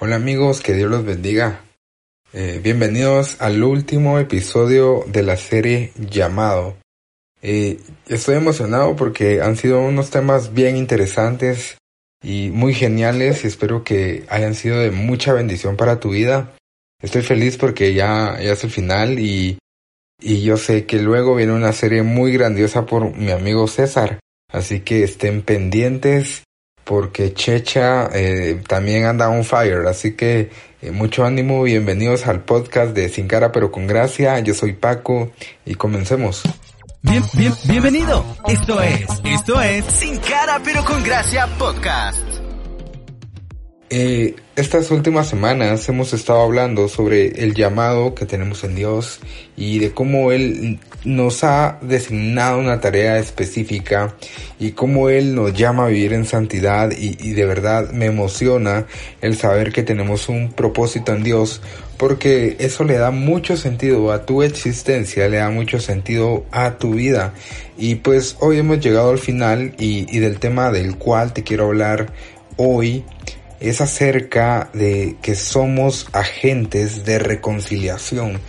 Hola amigos, que Dios los bendiga. Eh, bienvenidos al último episodio de la serie Llamado. Eh, estoy emocionado porque han sido unos temas bien interesantes y muy geniales y espero que hayan sido de mucha bendición para tu vida. Estoy feliz porque ya, ya es el final y, y yo sé que luego viene una serie muy grandiosa por mi amigo César. Así que estén pendientes porque Checha eh, también anda on fire, así que eh, mucho ánimo, bienvenidos al podcast de Sin Cara pero con Gracia, yo soy Paco y comencemos. Bien, bien, bienvenido. Esto es, esto es Sin Cara pero con Gracia Podcast. Eh, estas últimas semanas hemos estado hablando sobre el llamado que tenemos en Dios y de cómo Él nos ha designado una tarea específica y cómo Él nos llama a vivir en santidad y, de verdad me emociona el saber que tenemos un propósito en Dios porque eso le da mucho sentido a tu existencia, le da mucho sentido a tu vida. Y pues hoy hemos llegado al final y del tema del cual te quiero hablar hoy es acerca de que somos agentes de reconciliación.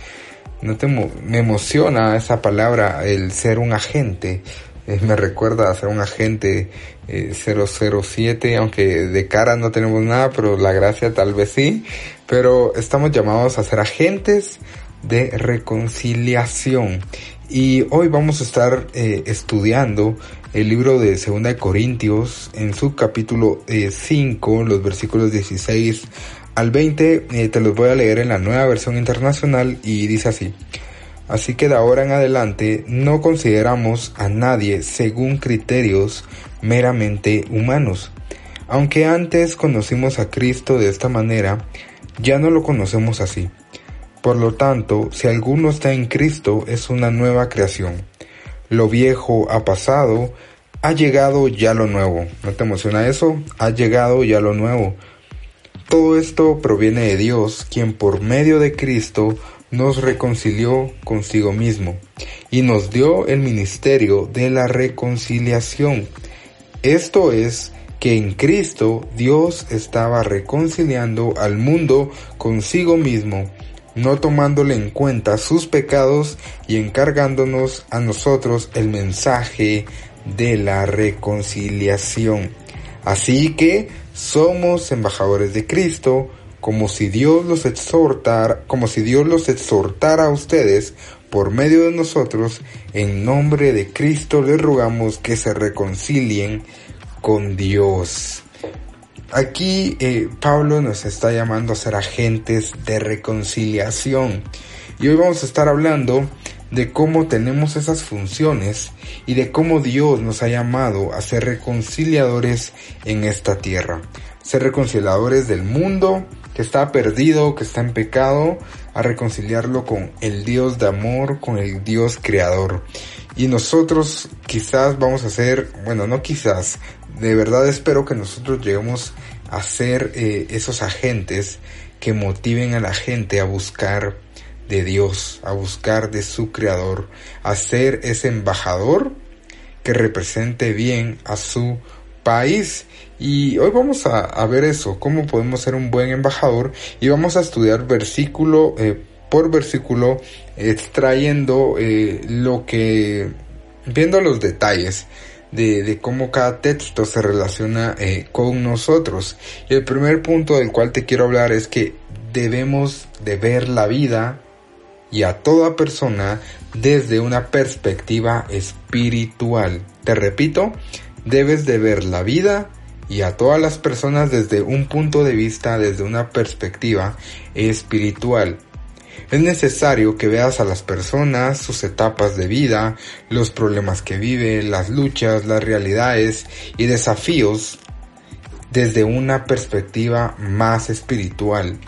No te me emociona esa palabra, el ser un agente. Eh, me recuerda a ser un agente eh, 007, aunque de cara no tenemos nada, pero la gracia tal vez sí. Pero estamos llamados a ser agentes de reconciliación. Y hoy vamos a estar eh, estudiando el libro de Segunda de Corintios en su capítulo 5, los versículos 16 al 20. Eh, te los voy a leer en la nueva versión internacional y dice así. Así que de ahora en adelante no consideramos a nadie según criterios meramente humanos. Aunque antes conocimos a Cristo de esta manera, ya no lo conocemos así. Por lo tanto, si alguno está en Cristo, es una nueva creación. Lo viejo ha pasado, ha llegado ya lo nuevo. ¿No te emociona eso? Ha llegado ya lo nuevo. Todo esto proviene de Dios, quien por medio de Cristo nos reconcilió consigo mismo y nos dio el ministerio de la reconciliación. Esto es que en Cristo Dios estaba reconciliando al mundo consigo mismo no tomándole en cuenta sus pecados y encargándonos a nosotros el mensaje de la reconciliación. Así que somos embajadores de Cristo, como si Dios los exhortara, como si Dios los exhortara a ustedes por medio de nosotros, en nombre de Cristo les rogamos que se reconcilien con Dios. Aquí eh, Pablo nos está llamando a ser agentes de reconciliación y hoy vamos a estar hablando de cómo tenemos esas funciones y de cómo Dios nos ha llamado a ser reconciliadores en esta tierra, ser reconciliadores del mundo que está perdido, que está en pecado, a reconciliarlo con el Dios de amor, con el Dios creador. Y nosotros quizás vamos a ser, bueno, no quizás, de verdad espero que nosotros lleguemos a ser eh, esos agentes que motiven a la gente a buscar de Dios, a buscar de su creador, a ser ese embajador que represente bien a su país. Y hoy vamos a, ver eso, cómo podemos ser un buen embajador y vamos a estudiar versículo eh, por versículo, extrayendo eh, lo que, viendo los detalles de, cómo cada texto se relaciona eh, con nosotros. Y el primer punto del cual te quiero hablar es que debemos de ver la vida y a toda persona desde una perspectiva espiritual. Te repito, debes de ver la vida y a todas las personas desde un punto de vista, desde una perspectiva espiritual. Es necesario que veas a las personas, sus etapas de vida, los problemas que vive, las luchas, las realidades y desafíos desde una perspectiva más espiritual.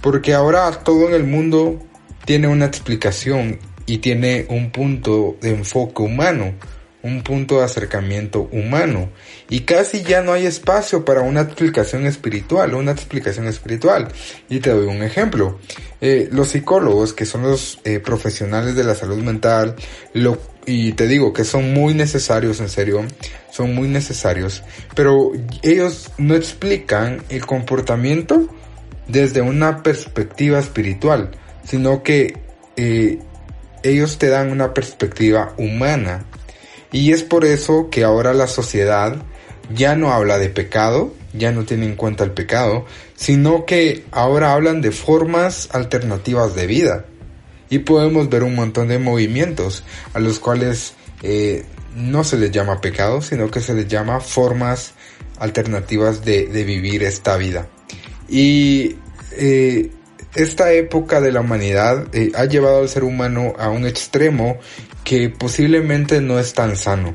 Porque ahora todo en el mundo tiene una explicación y tiene un punto de enfoque humano, un punto de acercamiento humano. Y casi ya no hay espacio para una explicación espiritual, una explicación espiritual. Y te doy un ejemplo. Eh, los psicólogos, que son los eh, profesionales de la salud mental, lo, y te digo que son muy necesarios, en serio, son muy necesarios, pero ellos no explican el comportamiento desde una perspectiva espiritual, sino que eh, ellos te dan una perspectiva humana. Y es por eso que ahora la sociedad ya no habla de pecado, ya no tiene en cuenta el pecado, sino que ahora hablan de formas alternativas de vida. Y podemos ver un montón de movimientos a los cuales eh, no se les llama pecado, sino que se les llama formas alternativas de, vivir esta vida. Y eh, esta época de la humanidad eh, ha llevado al ser humano a un extremo que posiblemente no es tan sano.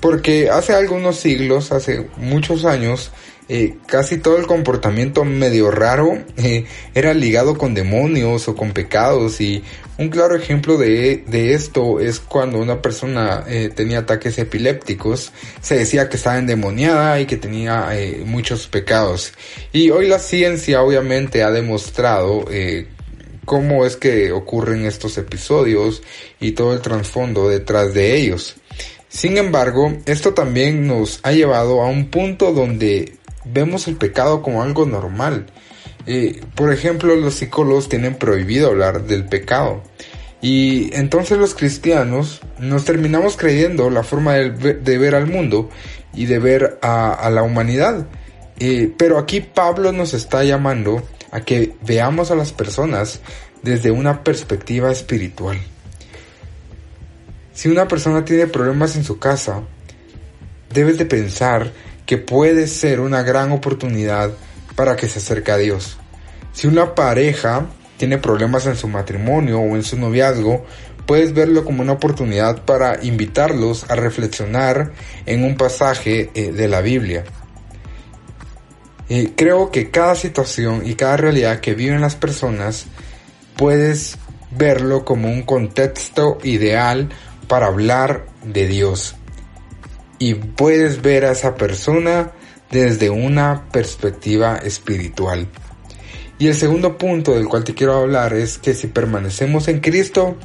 Porque hace algunos siglos, hace muchos años, eh, casi todo el comportamiento medio raro eh, era ligado con demonios o con pecados y un claro ejemplo de, de esto es cuando una persona eh, tenía ataques epilépticos, se decía que estaba endemoniada y que tenía muchos pecados. Y hoy la ciencia obviamente ha demostrado cómo es que ocurren estos episodios y todo el trasfondo detrás de ellos. Sin embargo, esto también nos ha llevado a un punto donde vemos el pecado como algo normal. Eh, por ejemplo, los psicólogos tienen prohibido hablar del pecado. Y entonces los cristianos nos terminamos creyendo la forma de, ver al mundo y de ver a, la humanidad. Eh, pero aquí Pablo nos está llamando a que veamos a las personas desde una perspectiva espiritual. Si una persona tiene problemas en su casa, debes de pensar que puede ser una gran oportunidad para que se acerque a Dios. Si una pareja tiene problemas en su matrimonio o en su noviazgo, puedes verlo como una oportunidad para invitarlos a reflexionar en un pasaje eh, de la Biblia. Y creo que cada situación y cada realidad que viven las personas puedes verlo como un contexto ideal para hablar de Dios y puedes ver a esa persona desde una perspectiva espiritual. Y el segundo punto del cual te quiero hablar es que si permanecemos en Cristo,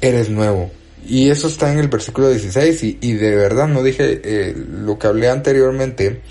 eres nuevo. Y eso está en el versículo 16 y, de verdad no dije eh, lo que hablé anteriormente.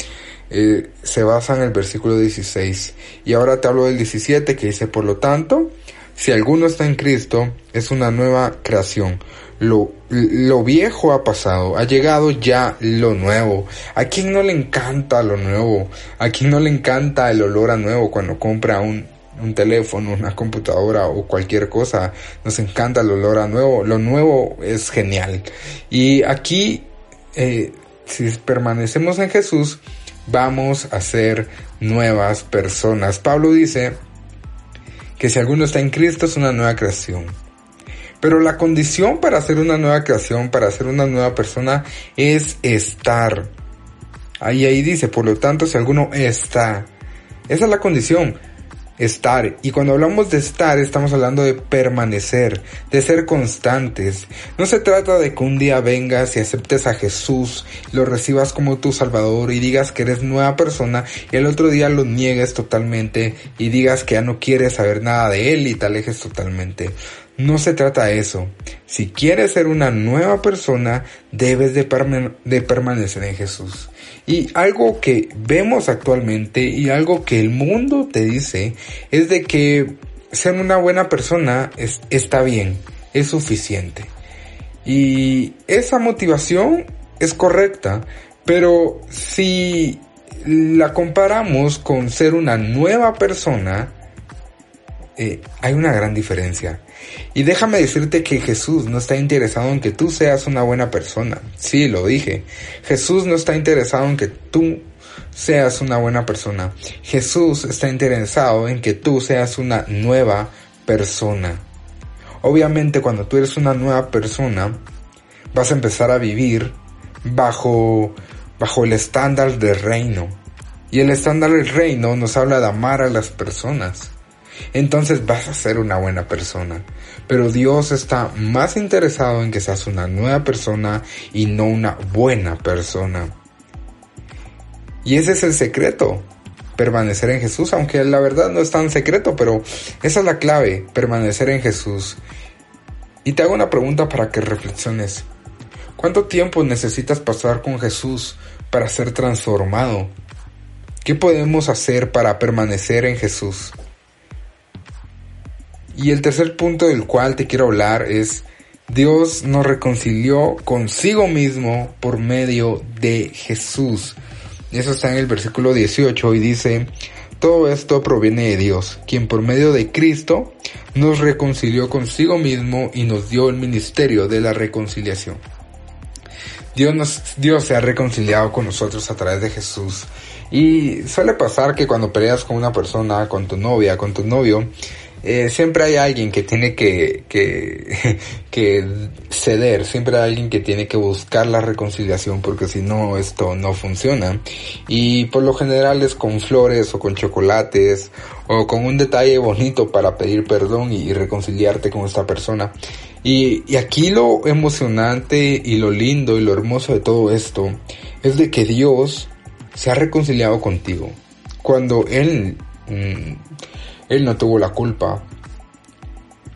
Eh, se basa en el versículo 16. Y ahora te hablo del 17 que dice, por lo tanto, si alguno está en Cristo, es una nueva creación. Lo, lo viejo ha pasado, ha llegado ya lo nuevo. ¿A quién no le encanta lo nuevo? ¿A quién no le encanta el olor a nuevo cuando compra un, un teléfono, una computadora o cualquier cosa? Nos encanta el olor a nuevo. Lo nuevo es genial. Y aquí, eh, si permanecemos en Jesús, vamos a ser nuevas personas. Pablo dice, que si alguno está en Cristo es una nueva creación. Pero la condición para ser una nueva creación, para ser una nueva persona, es estar. Ahí ahí dice, por lo tanto, si alguno está. Esa es la condición estar. Y cuando hablamos de estar, estamos hablando de permanecer, de ser constantes. No se trata de que un día vengas y aceptes a Jesús, lo recibas como tu Salvador y digas que eres nueva persona y el otro día lo niegues totalmente y digas que ya no quieres saber nada de Él y te alejes totalmente. No se trata de eso. Si quieres ser una nueva persona, debes de, permanecer en Jesús. Y algo que vemos actualmente y algo que el mundo te dice es de que ser una buena persona está bien, es suficiente. Y esa motivación es correcta, pero si la comparamos con ser una nueva persona, eh, hay una gran diferencia. Y déjame decirte que Jesús no está interesado en que tú seas una buena persona. Sí, lo dije. Jesús no está interesado en que tú seas una buena persona. Jesús está interesado en que tú seas una nueva persona. Obviamente cuando tú eres una nueva persona, vas a empezar a vivir bajo, bajo el estándar del reino. Y el estándar del reino nos habla de amar a las personas. Entonces vas a ser una buena persona. Pero Dios está más interesado en que seas una nueva persona y no una buena persona. Y ese es el secreto, permanecer en Jesús, aunque la verdad no es tan secreto, pero esa es la clave, permanecer en Jesús. Y te hago una pregunta para que reflexiones. ¿Cuánto tiempo necesitas pasar con Jesús para ser transformado? ¿Qué podemos hacer para permanecer en Jesús? Y el tercer punto del cual te quiero hablar es, Dios nos reconcilió consigo mismo por medio de Jesús. Eso está en el versículo 18 y dice, todo esto proviene de Dios, quien por medio de Cristo nos reconcilió consigo mismo y nos dio el ministerio de la reconciliación. Dios, nos, Dios se ha reconciliado con nosotros a través de Jesús. Y suele pasar que cuando peleas con una persona, con tu novia, con tu novio, eh, siempre hay alguien que tiene que, que, que, ceder, siempre hay alguien que tiene que buscar la reconciliación porque si no esto no funciona. Y por lo general es con flores o con chocolates o con un detalle bonito para pedir perdón y, reconciliarte con esta persona. Y, y aquí lo emocionante y lo lindo y lo hermoso de todo esto es de que Dios se ha reconciliado contigo. Cuando Él... Mm, él no tuvo la culpa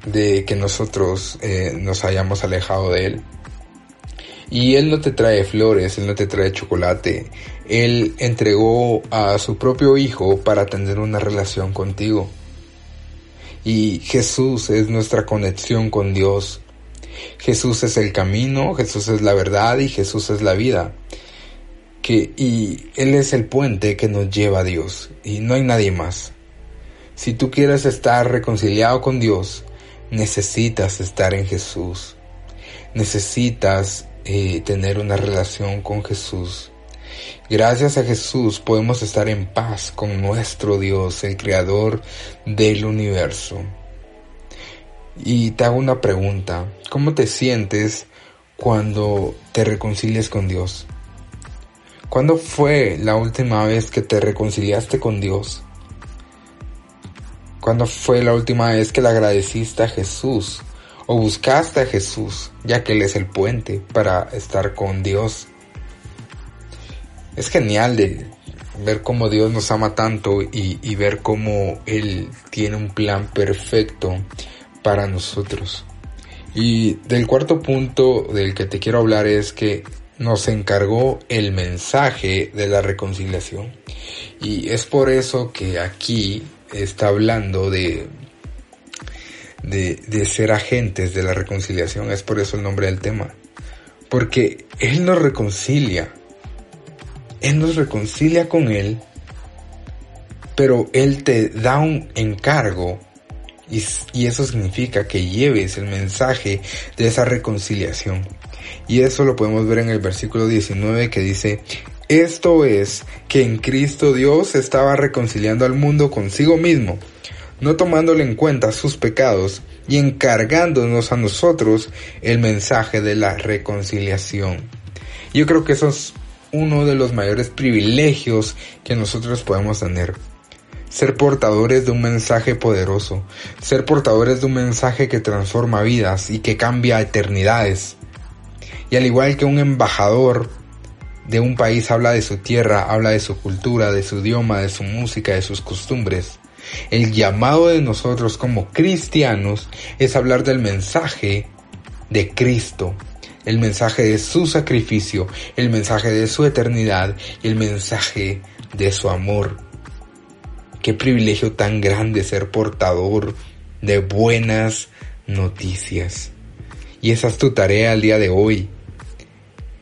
de que nosotros eh, nos hayamos alejado de Él. Y Él no te trae flores, Él no te trae chocolate. Él entregó a su propio Hijo para tener una relación contigo. Y Jesús es nuestra conexión con Dios. Jesús es el camino, Jesús es la verdad y Jesús es la vida. Que, y Él es el puente que nos lleva a Dios. Y no hay nadie más. Si tú quieres estar reconciliado con Dios, necesitas estar en Jesús. Necesitas eh, tener una relación con Jesús. Gracias a Jesús podemos estar en paz con nuestro Dios, el creador del universo. Y te hago una pregunta. ¿Cómo te sientes cuando te reconcilias con Dios? ¿Cuándo fue la última vez que te reconciliaste con Dios? ¿Cuándo fue la última vez que le agradeciste a Jesús o buscaste a Jesús, ya que Él es el puente para estar con Dios? Es genial de ver cómo Dios nos ama tanto y, y ver cómo Él tiene un plan perfecto para nosotros. Y del cuarto punto del que te quiero hablar es que nos encargó el mensaje de la reconciliación. Y es por eso que aquí está hablando de, de, ser agentes de la reconciliación, es por eso el nombre del tema. Porque Él nos reconcilia, Él nos reconcilia con Él, pero Él te da un encargo y, y, eso significa que lleves el mensaje de esa reconciliación. Y eso lo podemos ver en el versículo 19 que dice, esto es que en Cristo Dios estaba reconciliando al mundo consigo mismo, no tomándole en cuenta sus pecados y encargándonos a nosotros el mensaje de la reconciliación. Yo creo que eso es uno de los mayores privilegios que nosotros podemos tener. Ser portadores de un mensaje poderoso, ser portadores de un mensaje que transforma vidas y que cambia eternidades. Y al igual que un embajador de un país habla de su tierra, habla de su cultura, de su idioma, de su música, de sus costumbres. El llamado de nosotros como cristianos es hablar del mensaje de Cristo, el mensaje de su sacrificio, el mensaje de su eternidad el mensaje de su amor. Qué privilegio tan grande ser portador de buenas noticias. Y esa es tu tarea al día de hoy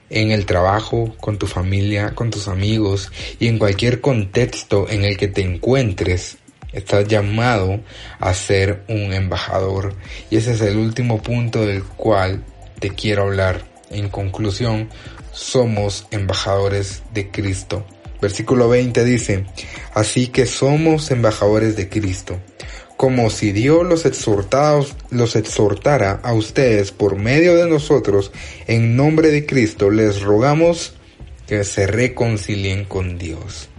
en el trabajo, con tu familia, con tus amigos y en cualquier contexto en el que te encuentres. Estás llamado a ser un embajador. Y ese es el último punto del cual te quiero hablar. En conclusión, somos embajadores de Cristo. Versículo 20 dice, así que somos embajadores de Cristo como si Dios los, los exhortara a ustedes por medio de nosotros, en nombre de Cristo, les rogamos que se reconcilien con Dios.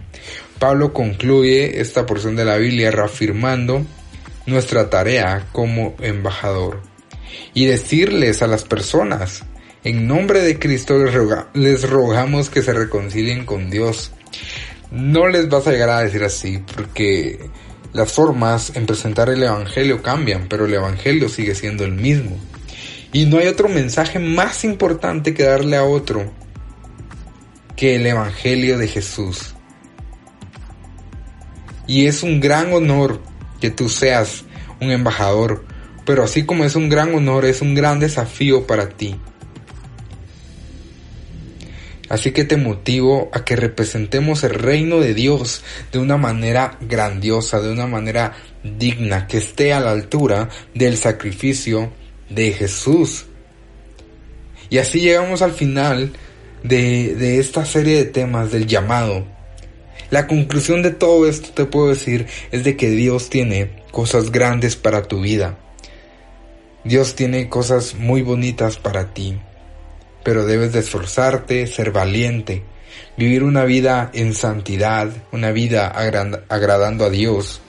Pablo concluye esta porción de la Biblia reafirmando nuestra tarea como embajador y decirles a las personas, en nombre de Cristo les, rogamos que se reconcilien con Dios. No les vas a llegar a decir así porque las formas en presentar el Evangelio cambian, pero el Evangelio sigue siendo el mismo. Y no hay otro mensaje más importante que darle a otro que el Evangelio de Jesús. Y es un gran honor que tú seas un embajador, pero así como es un gran honor, es un gran desafío para ti. Así que te motivo a que representemos el reino de Dios de una manera grandiosa, de una manera digna, que esté a la altura del sacrificio de Jesús. Y así llegamos al final de, de esta serie de temas del llamado. La conclusión de todo esto te puedo decir es de que Dios tiene cosas grandes para tu vida. Dios tiene cosas muy bonitas para ti pero debes de esforzarte, ser valiente, vivir una vida en santidad, una vida agradando a Dios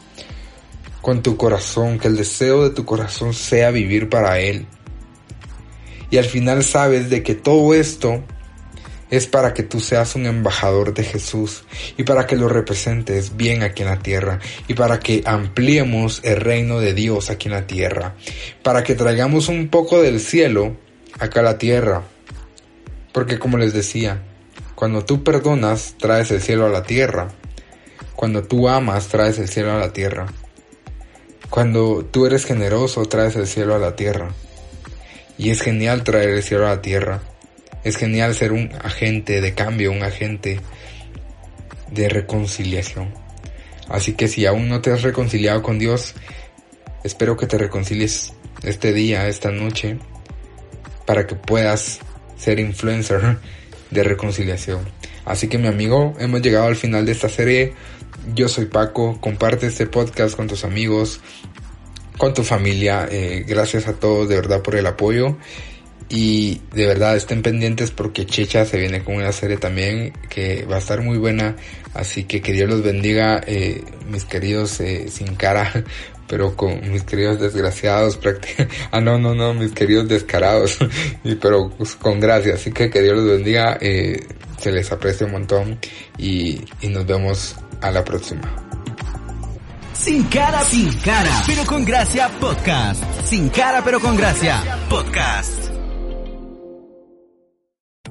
con tu corazón, que el deseo de tu corazón sea vivir para Él. Y al final sabes de que todo esto es para que tú seas un embajador de Jesús y para que lo representes bien aquí en la tierra y para que ampliemos el reino de Dios aquí en la tierra, para que traigamos un poco del cielo acá a la tierra porque como les decía, cuando tú perdonas, traes el cielo a la tierra. Cuando tú amas, traes el cielo a la tierra. Cuando tú eres generoso, traes el cielo a la tierra. Y es genial traer el cielo a la tierra. Es genial ser un agente de cambio, un agente de reconciliación. Así que si aún no te has reconciliado con Dios, espero que te reconcilies este día, esta noche, para que puedas ser influencer de reconciliación. Así que mi amigo, hemos llegado al final de esta serie. Yo soy Paco, comparte este podcast con tus amigos, con tu familia. Eh, gracias a todos de verdad por el apoyo. Y de verdad estén pendientes porque Checha se viene con una serie también que va a estar muy buena. Así que que Dios los bendiga, eh, mis queridos eh, sin cara pero con mis queridos desgraciados, ah no, no, no, mis queridos descarados, y, pero pues, con gracia, así que que Dios los bendiga, eh, se les aprecia un montón y, y nos vemos a la próxima. Sin cara, sin cara, pero con gracia podcast. Sin cara, pero con gracia podcast.